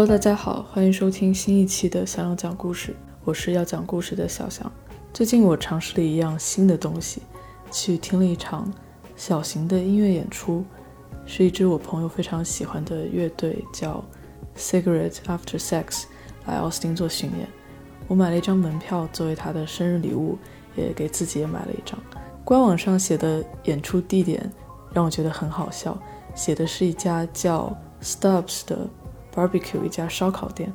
Hello，大家好，欢迎收听新一期的想要讲故事，我是要讲故事的小翔。最近我尝试了一样新的东西，去听了一场小型的音乐演出，是一支我朋友非常喜欢的乐队，叫 Cigarette After Sex，来奥斯汀做巡演。我买了一张门票作为他的生日礼物，也给自己也买了一张。官网上写的演出地点让我觉得很好笑，写的是一家叫 Stubbs 的 Barbecue，一家烧烤店。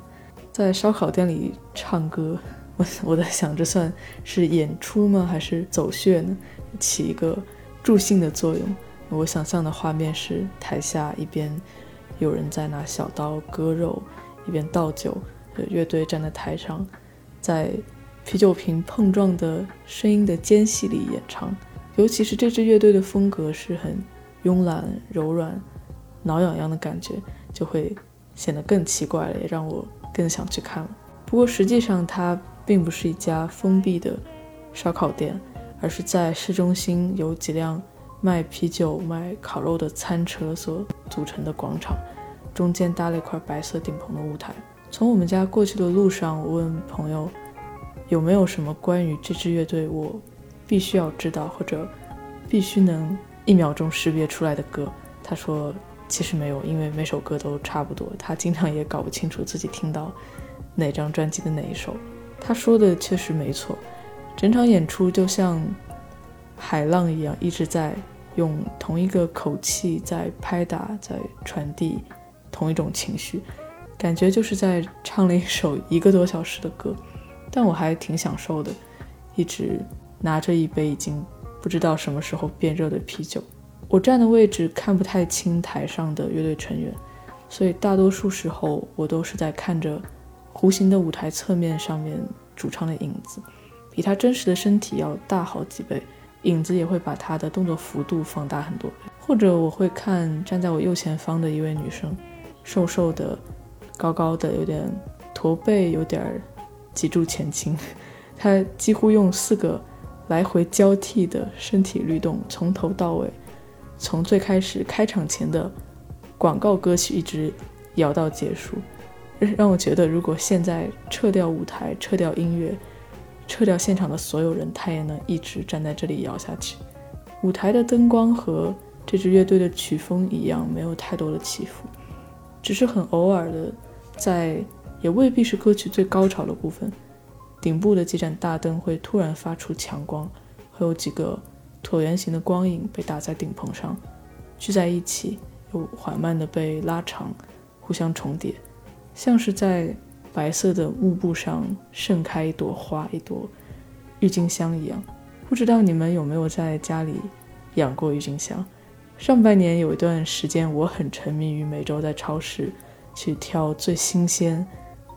在烧烤店里唱歌，我 我在想，这算是演出吗？还是走穴呢？起一个助兴的作用。我想象的画面是台下一边有人在拿小刀割肉，一边倒酒，乐队站在台上。在啤酒瓶碰撞的声音的间隙里演唱，尤其是这支乐队的风格是很慵懒、柔软、挠痒痒的感觉，就会显得更奇怪了，也让我更想去看了。不过实际上，它并不是一家封闭的烧烤店，而是在市中心有几辆卖啤酒、卖烤肉的餐车所组成的广场，中间搭了一块白色顶棚的舞台。从我们家过去的路上，我问朋友有没有什么关于这支乐队我必须要知道或者必须能一秒钟识别出来的歌。他说其实没有，因为每首歌都差不多。他经常也搞不清楚自己听到哪张专辑的哪一首。他说的确实没错，整场演出就像海浪一样，一直在用同一个口气在拍打，在传递同一种情绪。感觉就是在唱了一首一个多小时的歌，但我还挺享受的，一直拿着一杯已经不知道什么时候变热的啤酒。我站的位置看不太清台上的乐队成员，所以大多数时候我都是在看着弧形的舞台侧面上面主唱的影子，比他真实的身体要大好几倍，影子也会把他的动作幅度放大很多。或者我会看站在我右前方的一位女生，瘦瘦的。高高的，有点驼背，有点脊柱前倾。他几乎用四个来回交替的身体律动，从头到尾，从最开始开场前的广告歌曲一直摇到结束，让我觉得，如果现在撤掉舞台、撤掉音乐、撤掉现场的所有人，他也能一直站在这里摇下去。舞台的灯光和这支乐队的曲风一样，没有太多的起伏，只是很偶尔的。在也未必是歌曲最高潮的部分，顶部的几盏大灯会突然发出强光，会有几个椭圆形的光影被打在顶棚上，聚在一起，又缓慢地被拉长，互相重叠，像是在白色的幕布上盛开一朵花，一朵郁金香一样。不知道你们有没有在家里养过郁金香？上半年有一段时间，我很沉迷于每周在超市。去挑最新鲜、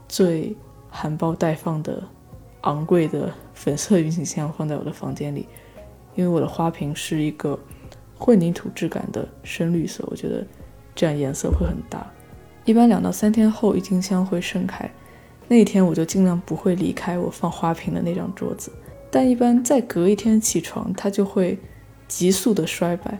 最含苞待放的昂贵的粉色郁金香放在我的房间里，因为我的花瓶是一个混凝土质感的深绿色，我觉得这样颜色会很搭。一般两到三天后郁金香会盛开，那一天我就尽量不会离开我放花瓶的那张桌子，但一般再隔一天起床，它就会急速的衰败。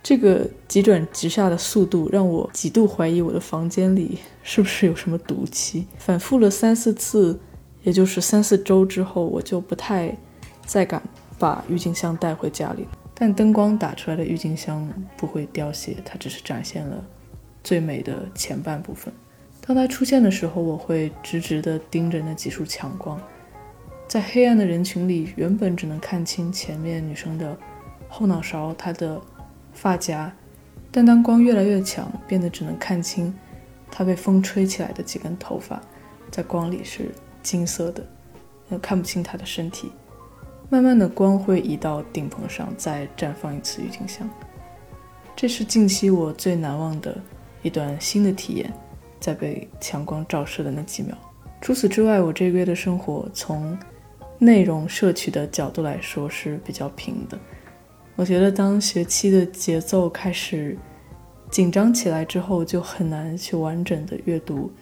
这个急转直下的速度让我几度怀疑我的房间里是不是有什么毒气。反复了三四次，也就是三四周之后，我就不太再敢把郁金香带回家里。但灯光打出来的郁金香不会凋谢，它只是展现了最美的前半部分。当它出现的时候，我会直直地盯着那几束强光，在黑暗的人群里，原本只能看清前面女生的后脑勺，她的。发夹，但当光越来越强，变得只能看清她被风吹起来的几根头发，在光里是金色的，看不清她的身体。慢慢的，光会移到顶棚上，再绽放一次郁金香。这是近期我最难忘的一段新的体验，在被强光照射的那几秒。除此之外，我这个月的生活从内容摄取的角度来说是比较平的。我觉得，当学期的节奏开始紧张起来之后，就很难去完整的阅读，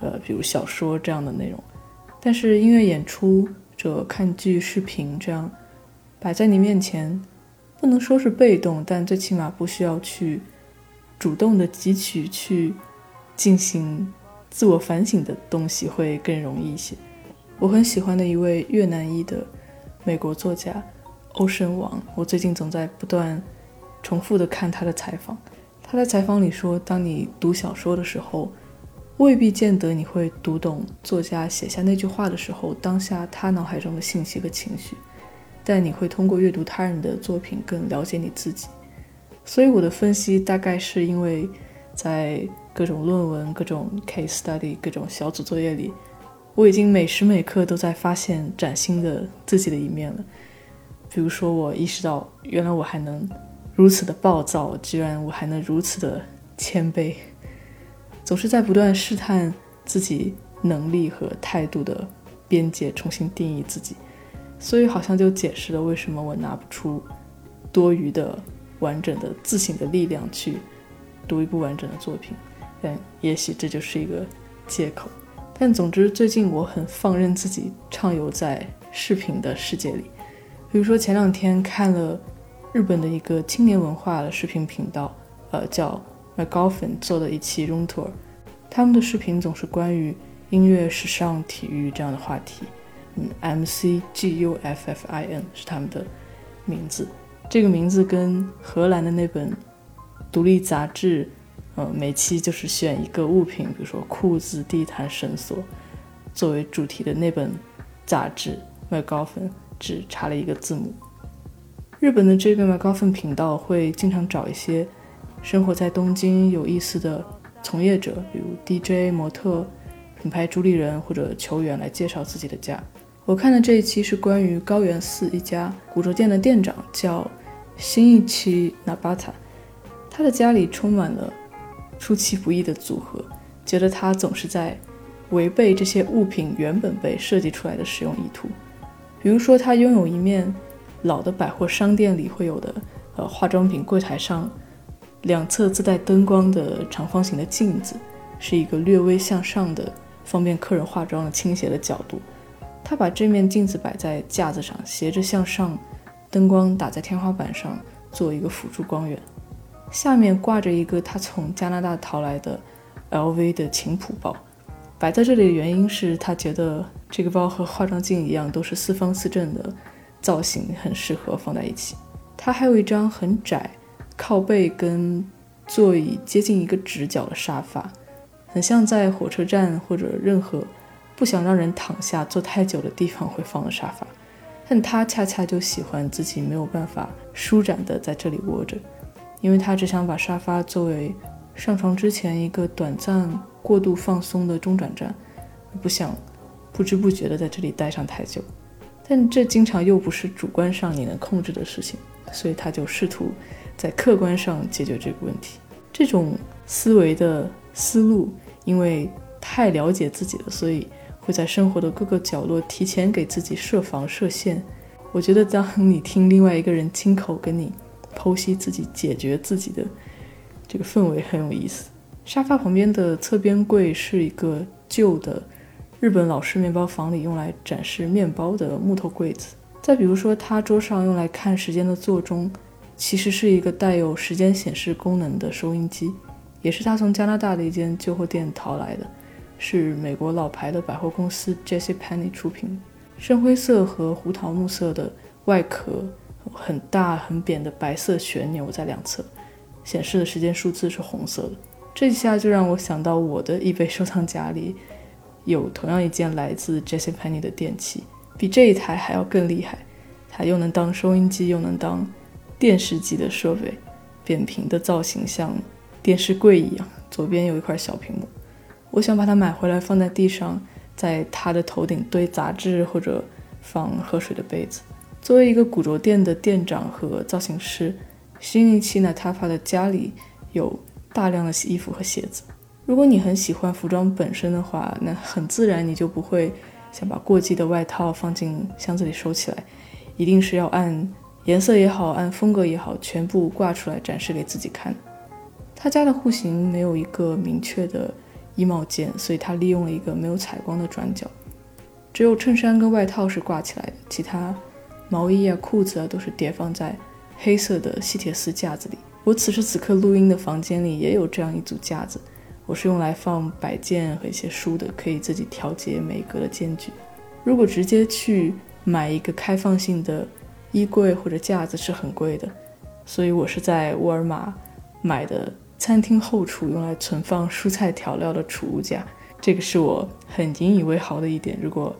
呃，比如小说这样的内容。但是音乐演出者看剧、视频这样摆在你面前，不能说是被动，但最起码不需要去主动的汲取、去进行自我反省的东西会更容易一些。我很喜欢的一位越南裔的美国作家欧神王，我最近总在不断重复的看他的采访。他在采访里说，当你读小说的时候，未必见得你会读懂作家写下那句话的时候当下他脑海中的信息和情绪，但你会通过阅读他人的作品更了解你自己。所以我的分析大概是因为在。各种论文、各种 case study、各种小组作业里，我已经每时每刻都在发现崭新的自己的一面了。比如说，我意识到原来我还能如此的暴躁，居然我还能如此的谦卑，总是在不断试探自己能力和态度的边界，重新定义自己。所以，好像就解释了为什么我拿不出多余的、完整的自省的力量去读一部完整的作品。但也许这就是一个借口。但总之，最近我很放任自己畅游在视频的世界里。比如说，前两天看了日本的一个青年文化的视频频道，呃，叫 McGoffin 做的一期 Room Tour。他们的视频总是关于音乐、时尚、体育这样的话题。嗯，M C G U F F I N 是他们的名字。这个名字跟荷兰的那本独立杂志。呃，每期就是选一个物品，比如说裤子、地毯、绳索，作为主题的那本杂志。麦高芬只差了一个字母。日本的这个麦高芬频道会经常找一些生活在东京有意思的从业者，比如 DJ、模特、品牌主理人或者球员来介绍自己的家。我看的这一期是关于高原寺一家古着店的店长，叫新一期纳巴塔，他的家里充满了。出其不意的组合，觉得他总是在违背这些物品原本被设计出来的使用意图。比如说，他拥有一面老的百货商店里会有的，呃，化妆品柜台上两侧自带灯光的长方形的镜子，是一个略微向上的，方便客人化妆的倾斜的角度。他把这面镜子摆在架子上，斜着向上，灯光打在天花板上，做一个辅助光源。下面挂着一个他从加拿大淘来的 LV 的琴谱包，摆在这里的原因是他觉得这个包和化妆镜一样，都是四方四正的造型，很适合放在一起。他还有一张很窄、靠背跟座椅接近一个直角的沙发，很像在火车站或者任何不想让人躺下坐太久的地方会放的沙发。但他恰恰就喜欢自己没有办法舒展的在这里窝着。因为他只想把沙发作为上床之前一个短暂过度放松的中转站，不想不知不觉地在这里待上太久。但这经常又不是主观上你能控制的事情，所以他就试图在客观上解决这个问题。这种思维的思路，因为太了解自己了，所以会在生活的各个角落提前给自己设防设限。我觉得，当你听另外一个人亲口跟你。剖析自己、解决自己的这个氛围很有意思。沙发旁边的侧边柜是一个旧的日本老式面包房里用来展示面包的木头柜子。再比如说，他桌上用来看时间的座钟，其实是一个带有时间显示功能的收音机，也是他从加拿大的一间旧货店淘来的，是美国老牌的百货公司 Jesse Penny 出品，深灰色和胡桃木色的外壳。很大很扁的白色旋钮在两侧，显示的时间数字是红色的。这一下就让我想到我的易贝收藏夹里有同样一件来自 Jesse Penny 的电器，比这一台还要更厉害。它又能当收音机，又能当电视机的设备。扁平的造型像电视柜一样，左边有一块小屏幕。我想把它买回来放在地上，在它的头顶堆杂志或者放喝水的杯子。作为一个古着店的店长和造型师，新一期呢，他发的家里有大量的衣服和鞋子。如果你很喜欢服装本身的话，那很自然你就不会想把过季的外套放进箱子里收起来，一定是要按颜色也好，按风格也好，全部挂出来展示给自己看。他家的户型没有一个明确的衣帽间，所以他利用了一个没有采光的转角，只有衬衫跟外套是挂起来的，其他。毛衣啊，裤子啊，都是叠放在黑色的细铁丝架子里。我此时此刻录音的房间里也有这样一组架子，我是用来放摆件和一些书的，可以自己调节每格的间距。如果直接去买一个开放性的衣柜或者架子是很贵的，所以我是在沃尔玛买的餐厅后厨用来存放蔬菜调料的储物架。这个是我很引以为豪的一点。如果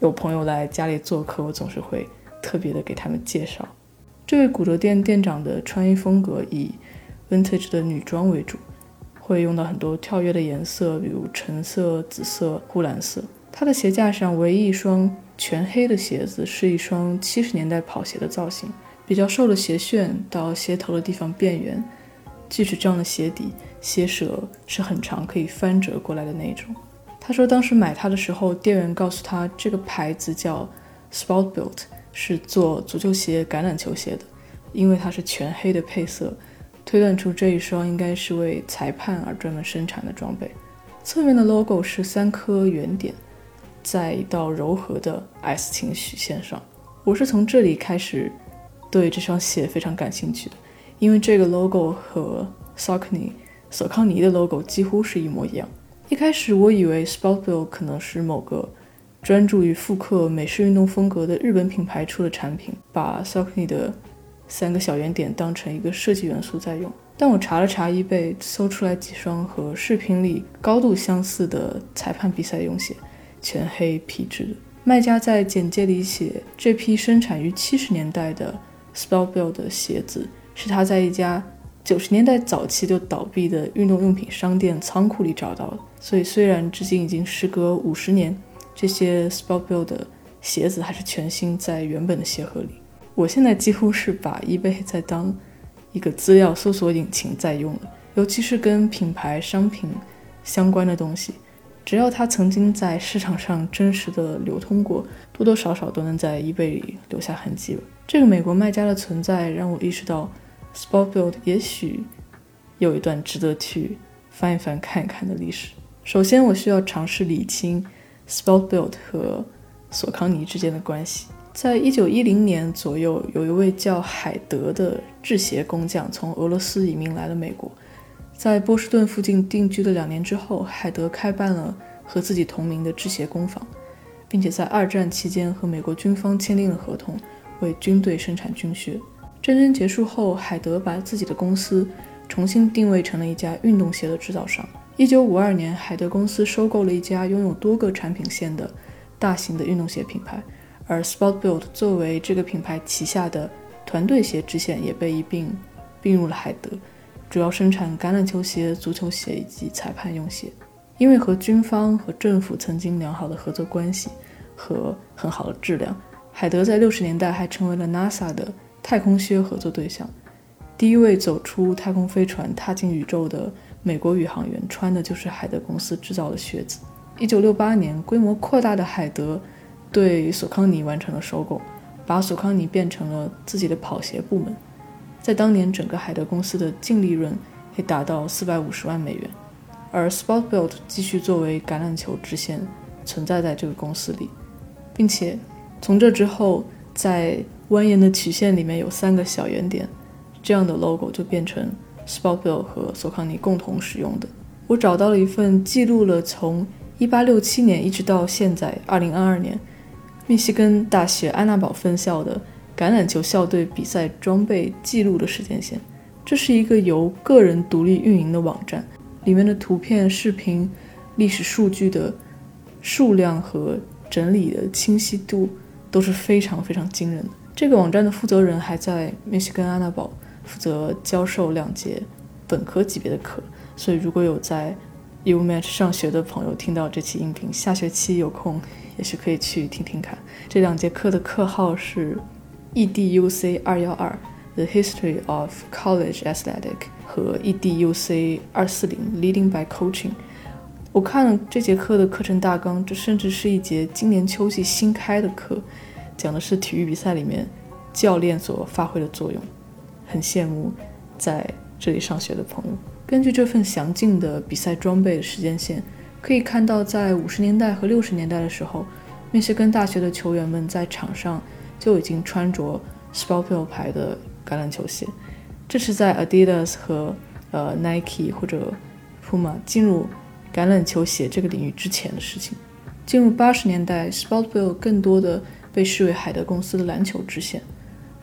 有朋友来家里做客，我总是会特别的给他们介绍。这位古着店店长的穿衣风格以 vintage 的女装为主，会用到很多跳跃的颜色，比如橙色、紫色、湖蓝色。他的鞋架上唯一一双全黑的鞋子是一双七十年代跑鞋的造型，比较瘦的鞋楦到鞋头的地方变圆，锯齿状的鞋底，鞋舌是很长，可以翻折过来的那种。他说当时买它的时候，店员告诉他这个牌子叫 Sportbuilt，是做足球鞋、橄榄球鞋的，因为它是全黑的配色，推断出这一双应该是为裁判而专门生产的装备。侧面的 logo 是三颗圆点。在一道柔和的 S 型曲线上，我是从这里开始对这双鞋非常感兴趣的，因为这个 logo 和 Saucony 索康尼的 logo 几乎是一模一样。一开始我以为 Sportbill 可能是某个专注于复刻美式运动风格的日本品牌出的产品，把 Saucony 的三个小圆点当成一个设计元素在用。但我查了查 eBay，搜出来几双和视频里高度相似的裁判比赛用鞋。全黑皮质的卖家在简介里写，这批生产于七十年代的 Sportbill 的鞋子是他在一家九十年代早期就倒闭的运动用品商店仓库里找到的。所以虽然至今已经时隔五十年，这些 Sportbill 的鞋子还是全新在原本的鞋盒里。我现在几乎是把 eBay 在当一个资料搜索引擎在用了，尤其是跟品牌商品相关的东西。只要它曾经在市场上真实的流通过，多多少少都能在 eBay 里留下痕迹。这个美国卖家的存在让我意识到，Sport Build 也许有一段值得去翻一翻、看一看的历史。首先，我需要尝试理清 Sport Build 和索康尼之间的关系。在一九一零年左右，有一位叫海德的制鞋工匠从俄罗斯移民来了美国。在波士顿附近定居了两年之后，海德开办了和自己同名的制鞋工坊，并且在二战期间和美国军方签订了合同，为军队生产军靴。战争结束后，海德把自己的公司重新定位成了一家运动鞋的制造商。一九五二年，海德公司收购了一家拥有多个产品线的大型的运动鞋品牌，而 Sportbuilt 作为这个品牌旗下的团队鞋支线也被一并并入了海德。主要生产橄榄球鞋、足球鞋以及裁判用鞋。因为和军方和政府曾经良好的合作关系和很好的质量，海德在六十年代还成为了 NASA 的太空靴合作对象。第一位走出太空飞船、踏进宇宙的美国宇航员穿的就是海德公司制造的靴子。一九六八年，规模扩大的海德对索康尼完成了收购，把索康尼变成了自己的跑鞋部门。在当年，整个海德公司的净利润可以达到四百五十万美元，而 Sportbuilt 继续作为橄榄球支线存在在这个公司里，并且从这之后，在蜿蜒的曲线里面有三个小圆点，这样的 logo 就变成 Sportbuilt 和索康尼共同使用的。我找到了一份记录了从1867年一直到现在2022年，密西根大学安娜堡分校的。橄榄球校队比赛装备记录的时间线，这是一个由个人独立运营的网站，里面的图片、视频、历史数据的数量和整理的清晰度都是非常非常惊人的。这个网站的负责人还在密西根安娜堡负责教授两节本科级别的课，所以如果有在 UMatch 上学的朋友听到这期音频，下学期有空也许可以去听听看。这两节课的课号是。EDUC 二幺二 The History of College Athletic 和 EDUC 二四零 Leading by Coaching。我看了这节课的课程大纲，这甚至是一节今年秋季新开的课，讲的是体育比赛里面教练所发挥的作用。很羡慕在这里上学的朋友。根据这份详尽的比赛装备的时间线，可以看到，在五十年代和六十年代的时候，密歇根大学的球员们在场上。就已经穿着 Sportbill 牌的橄榄球鞋，这是在 Adidas 和呃 Nike 或者 Puma 进入橄榄球鞋这个领域之前的事情。进入八十年代，Sportbill 更多的被视为海德公司的篮球支线。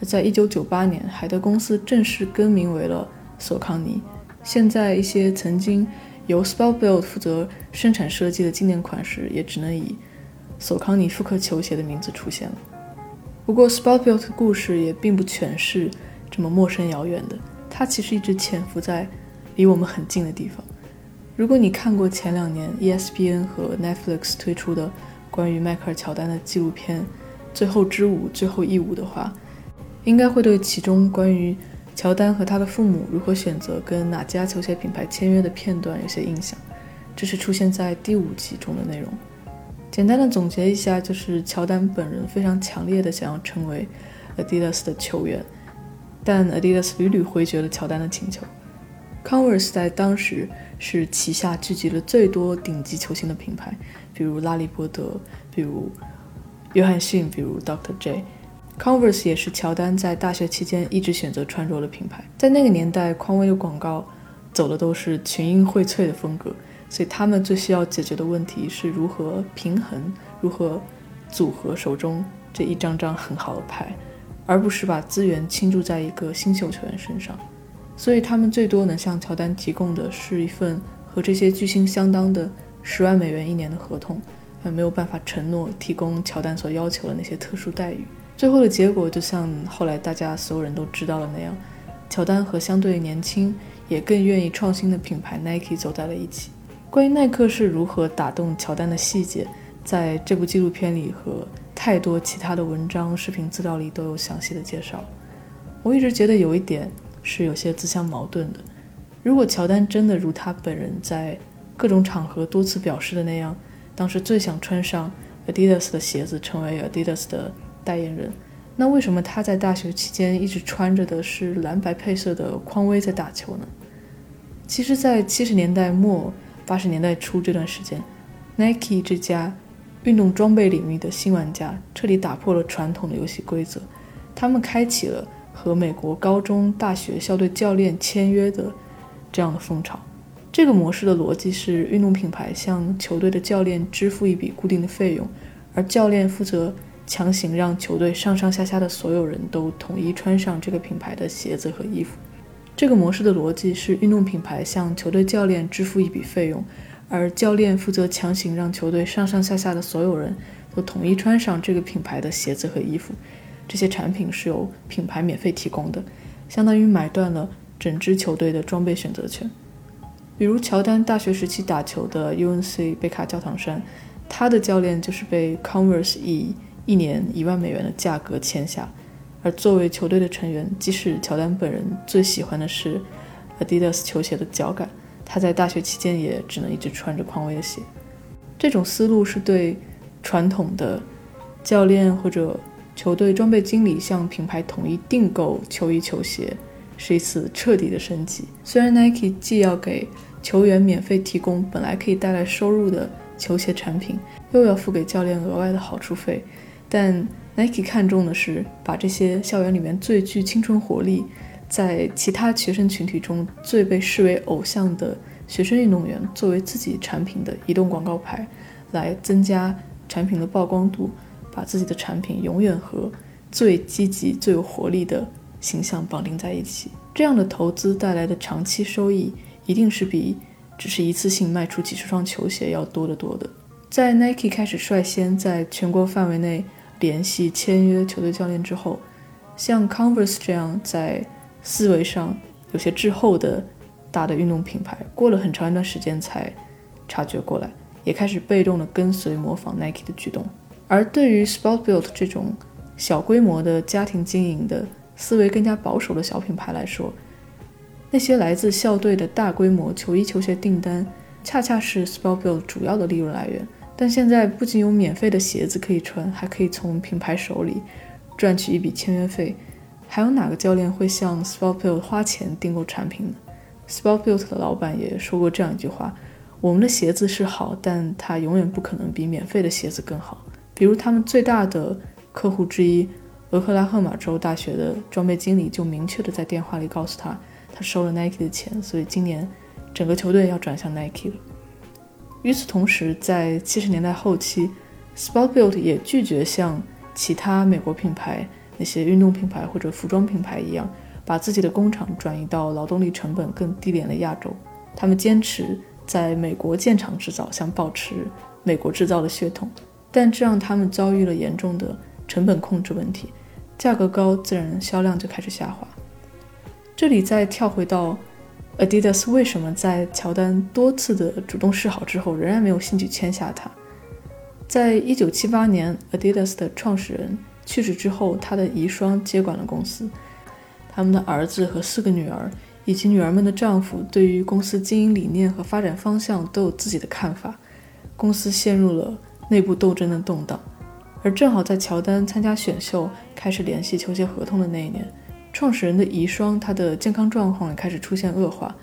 在一九九八年，海德公司正式更名为了索康尼。现在，一些曾经由 Sportbill 负责生产设计的经典款式，也只能以索康尼复刻球鞋的名字出现了。不过 s p o t f i e l d 的故事也并不全是这么陌生遥远的，它其实一直潜伏在离我们很近的地方。如果你看过前两年 ESPN 和 Netflix 推出的关于迈克尔·乔丹的纪录片《最后之舞》最后一舞的话，应该会对其中关于乔丹和他的父母如何选择跟哪家球鞋品牌签约的片段有些印象。这是出现在第五集中的内容。简单的总结一下，就是乔丹本人非常强烈的想要成为 Adidas 的球员，但 Adidas 屡屡回绝了乔丹的请求。Converse 在当时是旗下聚集了最多顶级球星的品牌，比如拉里波德，比如约翰逊，比如 Dr. J。Converse 也是乔丹在大学期间一直选择穿着的品牌。在那个年代，匡威的广告走的都是群英荟萃的风格，所以他们最需要解决的问题是如何平衡、如何组合手中这一张张很好的牌，而不是把资源倾注在一个新秀球员身上。所以他们最多能向乔丹提供的是一份和这些巨星相当的十万美元一年的合同，还没有办法承诺提供乔丹所要求的那些特殊待遇。最后的结果就像后来大家所有人都知道的那样，乔丹和相对年轻也更愿意创新的品牌 Nike 走在了一起。关于耐克是如何打动乔丹的细节，在这部纪录片里和太多其他的文章、视频资料里都有详细的介绍。我一直觉得有一点。是有些自相矛盾的。如果乔丹真的如他本人在各种场合多次表示的那样，当时最想穿上 Adidas 的鞋子，成为 Adidas 的代言人，那为什么他在大学期间一直穿着的是蓝白配色的匡威在打球呢？其实，在七十年代末、八十年代初这段时间，Nike 这家运动装备领域的新玩家彻底打破了传统的游戏规则，他们开启了。和美国高中、大学校队教练签约的这样的风潮，这个模式的逻辑是：运动品牌向球队的教练支付一笔固定的费用，而教练负责强行让球队上上下下的所有人都统一穿上这个品牌的鞋子和衣服。这个模式的逻辑是：运动品牌向球队教练支付一笔费用，而教练负责强行让球队上上下下的所有人都统一穿上这个品牌的鞋子和衣服。这些产品是由品牌免费提供的，相当于买断了整支球队的装备选择权。比如乔丹大学时期打球的 UNC 贝卡教堂山，他的教练就是被 Converse 以一年一万美元的价格签下。而作为球队的成员，即使乔丹本人最喜欢的是 Adidas 球鞋的脚感，他在大学期间也只能一直穿着匡威的鞋。这种思路是对传统的教练或者球队装备经理向品牌统一订购球衣球鞋，是一次彻底的升级。虽然 Nike 既要给球员免费提供本来可以带来收入的球鞋产品，又要付给教练额外的好处费，但 Nike 看重的是把这些校园里面最具青春活力，在其他学生群体中最被视为偶像的学生运动员作为自己产品的移动广告牌，来增加产品的曝光度。把自己的产品永远和最积极、最有活力的形象绑定在一起，这样的投资带来的长期收益一定是比只是一次性卖出几十双球鞋要多得多的。在 Nike 开始率先在全国范围内联系签约球队教练之后，像 Converse 这样在思维上有些滞后的大的运动品牌，过了很长一段时间才察觉过来，也开始被动的跟随模仿 Nike 的举动。而对于 Sportbuilt 这种小规模的家庭经营的思维更加保守的小品牌来说，那些来自校队的大规模球衣球鞋订单，恰恰是 Sportbuilt 主要的利润来源。但现在不仅有免费的鞋子可以穿，还可以从品牌手里赚取一笔签约费，还有哪个教练会向 Sportsbuilt 花钱订购产品呢？Sportsbuilt 的老板也说过这样一句话：“我们的鞋子是好，但它永远不可能比免费的鞋子更好。”比如，他们最大的客户之一俄克拉荷马州大学的装备经理就明确的在电话里告诉他，他收了 Nike 的钱，所以今年整个球队要转向 Nike 了。与此同时，在七十年代后期，Sportbuilt 也拒绝像其他美国品牌那些运动品牌或者服装品牌一样，把自己的工厂转移到劳动力成本更低廉的亚洲。他们坚持在美国建厂制造，想保持美国制造的血统，但这让他们遭遇了严重的成本控制问题，价格高，自然销量就开始下滑。这里再跳回到。Adidas 为什么在乔丹多次的主动示好之后，仍然没有兴趣签下他？在一九七八年，Adidas 的创始人去世之后，他的遗孀接管了公司。他们的儿子和四个女儿，以及女儿们的丈夫，对于公司经营理念和发展方向都有自己的看法。公司陷入了内部斗争的动荡。而正好在乔丹参加选秀、开始联系球鞋合同的那一年。创始人的遗孀，他的健康状况也开始出现恶化，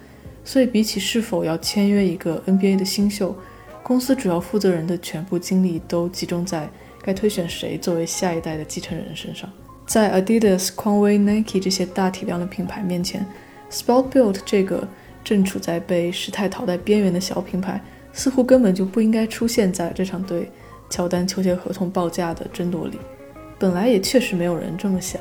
所以比起是否要签约一个 NBA 的新秀，公司主要负责人的全部精力都集中在该推选谁作为下一代的继承人身上。在 Adidas、匡威、Nike 这些大体量的品牌面前，Sport-Built 这个正处在被时代淘汰边缘的小品牌，似乎根本就不应该出现在这场对乔丹球鞋合同报价的争夺里。本来也确实没有人这么想。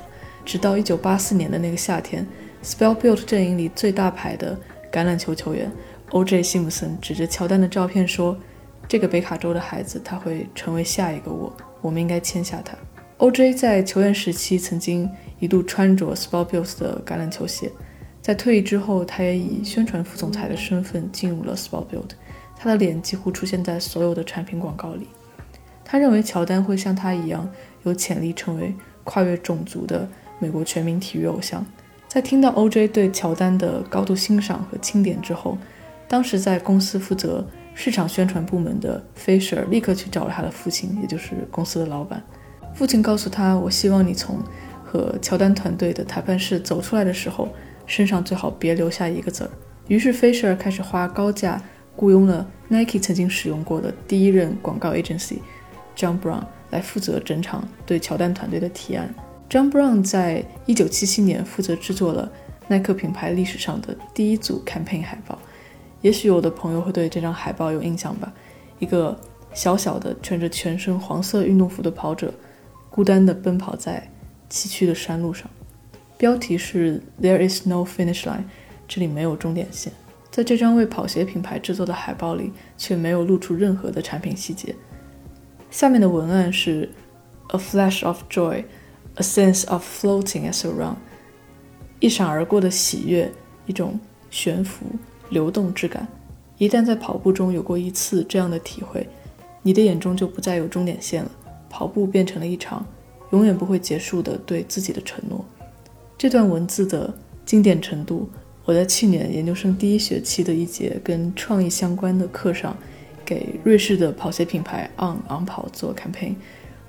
直到1984年的那个夏天，Spellbuilt 阵营里最大牌的橄榄球球员 O.J. 辛普森指着乔丹的照片说：“这个北卡州的孩子，他会成为下一个我，我们应该签下他。”O.J. 在球员时期曾经一度穿着 Spellbuilt 的橄榄球鞋，在退役之后，他也以宣传副总裁的身份进入了 Spellbuilt，他的脸几乎出现在所有的产品广告里。他认为乔丹会像他一样有潜力成为跨越种族的。美国全民体育偶像，在听到 O.J. 对乔丹的高度欣赏和钦点之后，当时在公司负责市场宣传部门的 Fisher 立刻去找了他的父亲，也就是公司的老板。父亲告诉他：“我希望你从和乔丹团队的谈判室走出来的时候，身上最好别留下一个字儿。”于是 Fisher 开始花高价雇佣了 Nike 曾经使用过的第一任广告 agency John Brown 来负责整场对乔丹团队的提案。John Brown 在一九七七年负责制作了耐克品牌历史上的第一组 campaign 海报。也许有的朋友会对这张海报有印象吧？一个小小的穿着全身黄色运动服的跑者，孤单地奔跑在崎岖的山路上。标题是 There is no finish line，这里没有终点线。在这张为跑鞋品牌制作的海报里，却没有露出任何的产品细节。下面的文案是 A flash of joy。A sense of floating as a run，一闪而过的喜悦，一种悬浮流动之感。一旦在跑步中有过一次这样的体会，你的眼中就不再有终点线了。跑步变成了一场永远不会结束的对自己的承诺。这段文字的经典程度，我在去年研究生第一学期的一节跟创意相关的课上，给瑞士的跑鞋品牌 On 昂跑做 campaign。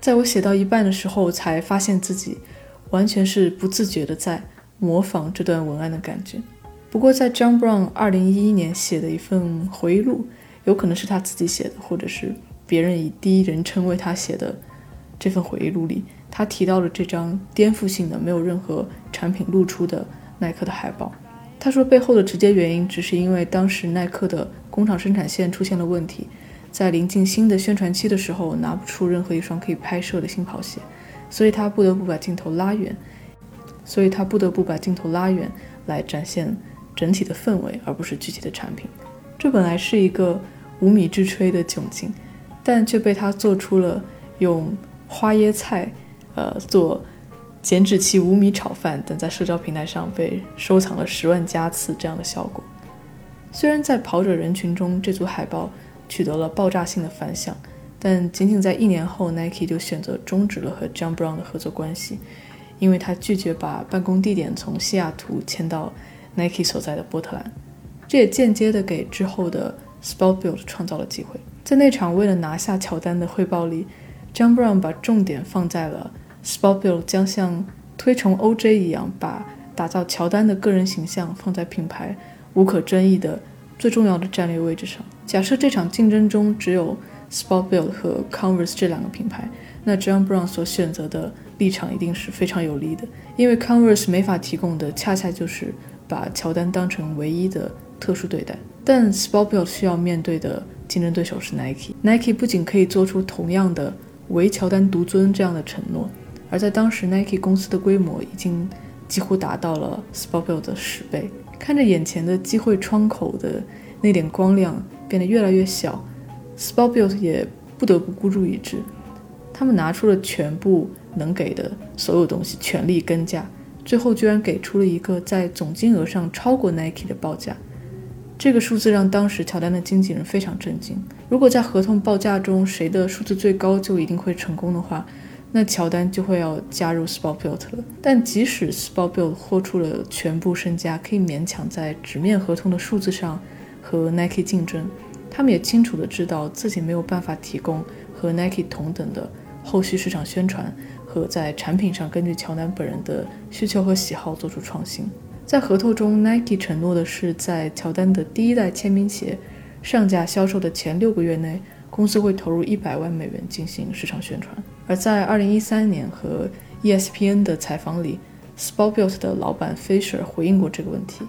在我写到一半的时候，才发现自己完全是不自觉的在模仿这段文案的感觉。不过，在 John Brown 2011年写的一份回忆录，有可能是他自己写的，或者是别人以第一人称为他写的这份回忆录里，他提到了这张颠覆性的、没有任何产品露出的耐克的海报。他说，背后的直接原因只是因为当时耐克的工厂生产线出现了问题。在临近新的宣传期的时候，拿不出任何一双可以拍摄的新跑鞋，所以他不得不把镜头拉远，所以他不得不把镜头拉远来展现整体的氛围，而不是具体的产品。这本来是一个无米之炊的窘境，但却被他做出了用花椰菜，呃，做减脂期无米炒饭等在社交平台上被收藏了十万加次这样的效果。虽然在跑者人群中，这组海报。取得了爆炸性的反响，但仅仅在一年后，Nike 就选择终止了和 John Brown 的合作关系，因为他拒绝把办公地点从西雅图迁到 Nike 所在的波特兰。这也间接的给之后的 Sport Build 创造了机会。在那场为了拿下乔丹的汇报里，John Brown 把重点放在了 Sport Build 将像推崇 OJ 一样，把打造乔丹的个人形象放在品牌无可争议的最重要的战略位置上。假设这场竞争中只有 Sportbilt 和 Converse 这两个品牌，那 John Brown 所选择的立场一定是非常有利的，因为 Converse 没法提供的恰恰就是把乔丹当成唯一的特殊对待。但 Sportbuilt 需要面对的竞争对手是 Nike。Nike 不仅可以做出同样的唯乔丹独尊这样的承诺，而在当时 Nike 公司的规模已经几乎达到了 Sportbuilt 的十倍。看着眼前的机会窗口的那点光亮变得越来越小，Sportbuilt 也不得不孤注一掷。他们拿出了全部能给的所有东西，全力跟价，最后居然给出了一个在总金额上超过 Nike 的报价。这个数字让当时乔丹的经纪人非常震惊。如果在合同报价中谁的数字最高就一定会成功的话，那乔丹就会要加入 Sportbuilt 了。但即使 Sportbuilt 豁出了全部身家，可以勉强在纸面合同的数字上和 Nike 竞争，他们也清楚的知道自己没有办法提供和 Nike 同等的后续市场宣传和在产品上根据乔丹本人的需求和喜好做出创新。在合同中，Nike 承诺的是，在乔丹的第一代签名鞋上架销售的前六个月内，公司会投入一百万美元进行市场宣传。而在2013年和 ESPN 的采访里，Sportbuilt 的老板 Fisher 回应过这个问题：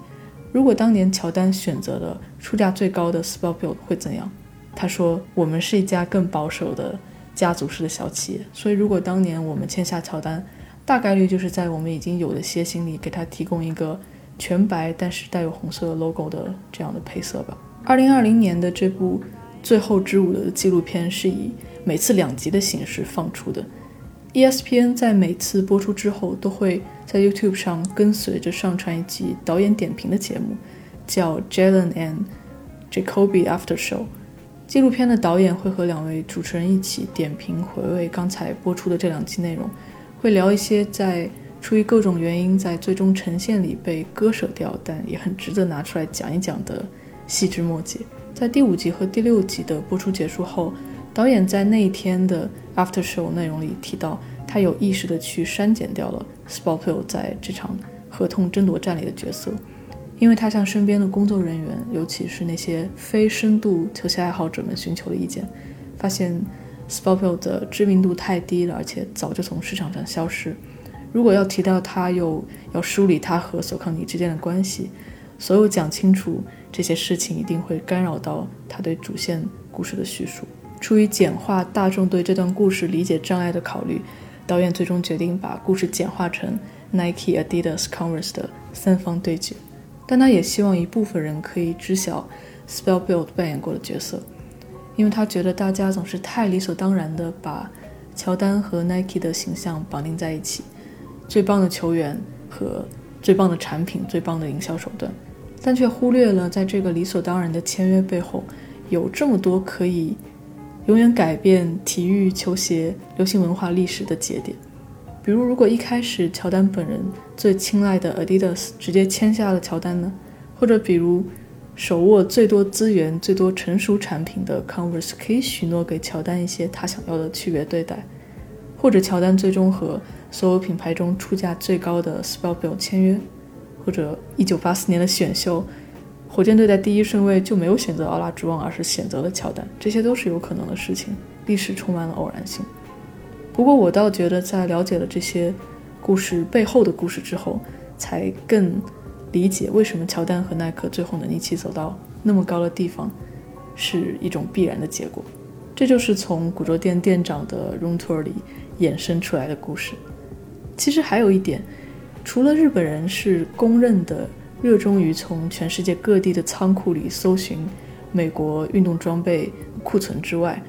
如果当年乔丹选择了出价最高的 Sportbuilt 会怎样？他说：“我们是一家更保守的家族式的小企业，所以如果当年我们签下乔丹。”大概率就是在我们已经有的鞋型里给他提供一个全白但是带有红色 logo 的这样的配色吧。二零二零年的这部《最后之舞》的纪录片是以每次两集的形式放出的。ESPN 在每次播出之后都会在 YouTube 上跟随着上传一集导演点评的节目，叫 Jalen and Jacoby After Show。纪录片的导演会和两位主持人一起点评回味刚才播出的这两集内容。会聊一些在出于各种原因在最终呈现里被割舍掉，但也很值得拿出来讲一讲的细枝末节。在第五集和第六集的播出结束后，导演在那一天的 After Show 内容里提到，他有意识的去删减掉了 Sportbuilt 在这场合同争夺战里的角色，因为他向身边的工作人员，尤其是那些非深度球鞋爱好者们寻求了意见，发现。Sportbuilt 的知名度太低了，而且早就从市场上消失。如果要提到他，又要梳理他和索康尼之间的关系，所有讲清楚这些事情，一定会干扰到他对主线故事的叙述。出于简化大众对这段故事理解障碍的考虑，导演最终决定把故事简化成 Nike、Adidas、Converse 的三方对决。但他也希望一部分人可以知晓 Sportbuilt 扮演过的角色。因为他觉得大家总是太理所当然地把乔丹和 Nike 的形象绑定在一起，最棒的球员和最棒的产品、最棒的营销手段，但却忽略了在这个理所当然的签约背后，有这么多可以永远改变体育、球鞋、流行文化历史的节点。比如，如果一开始乔丹本人最青睐的 Adidas 直接签下了乔丹呢？或者比如？手握最多资源、最多成熟产品的 Converse 可以许诺给乔丹一些他想要的区别对待，或者乔丹最终和所有品牌中出价最高的 Sportbuilt 签约，或者1984年的选秀，火箭队在第一顺位就没有选择奥拉朱旺，而是选择了乔丹，这些都是有可能的事情。历史充满了偶然性。不过我倒觉得，在了解了这些故事背后的故事之后，才更。理解为什么乔丹和耐克最后能一起走到那么高的地方，是一种必然的结果。这就是从古着店店长的 room tour 里衍生出来的故事。其实还有一点，除了日本人是公认的热衷于从全世界各地的仓库里搜寻美国运动装备库存之外，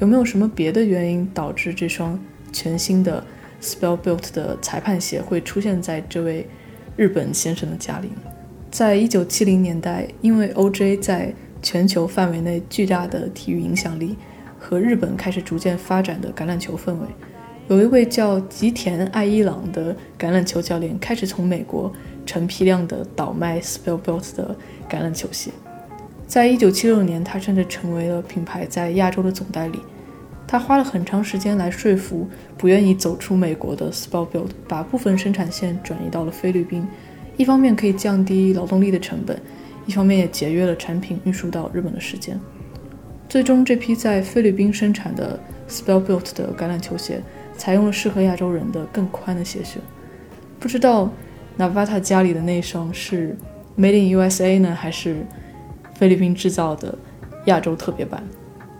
有没有什么别的原因导致这双全新的 Spellbuilt 的裁判鞋会出现在这位？日本先生的家里，在一九七零年代，因为 OJ 在全球范围内巨大的体育影响力和日本开始逐渐发展的橄榄球氛围，有一位叫吉田爱一郎的橄榄球教练开始从美国成批量的倒卖 Spellbuilt 的橄榄球鞋。在一九七六年，他甚至成为了品牌在亚洲的总代理。他花了很长时间来说服不愿意走出美国的 Sportbuilt，把部分生产线转移到了菲律宾，一方面可以降低劳动力的成本，一方面也节约了产品运输到日本的时间。最终，这批在菲律宾生产的 Sportbuilt 的橄榄球鞋采用了适合亚洲人的更宽的鞋楦。不知道 Navata 家里的那双是 Made in USA 呢，还是菲律宾制造的亚洲特别版。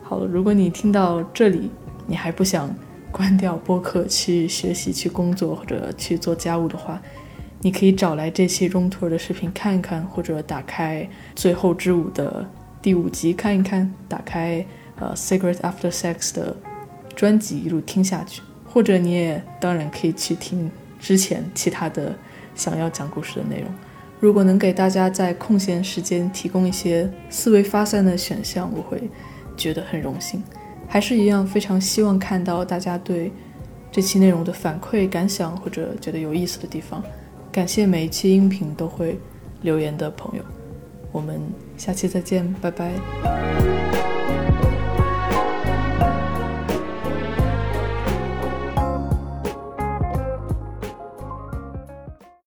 好了，如果你听到这里，你还不想关掉播客去学习、去工作或者去做家务的话，你可以找来这期 room tour 的视频看一看，或者打开《最后之舞》的第五集看一看，打开呃《Secret After Sex》的专辑一路听下去，或者你也当然可以去听之前其他的想要讲故事的内容。如果能给大家在空闲时间提供一些思维发散的选项，我会觉得很荣幸。还是一样，非常希望看到大家对这期内容的反馈、感想或者觉得有意思的地方。感谢每一期音频都会留言的朋友。我们下期再见，拜拜。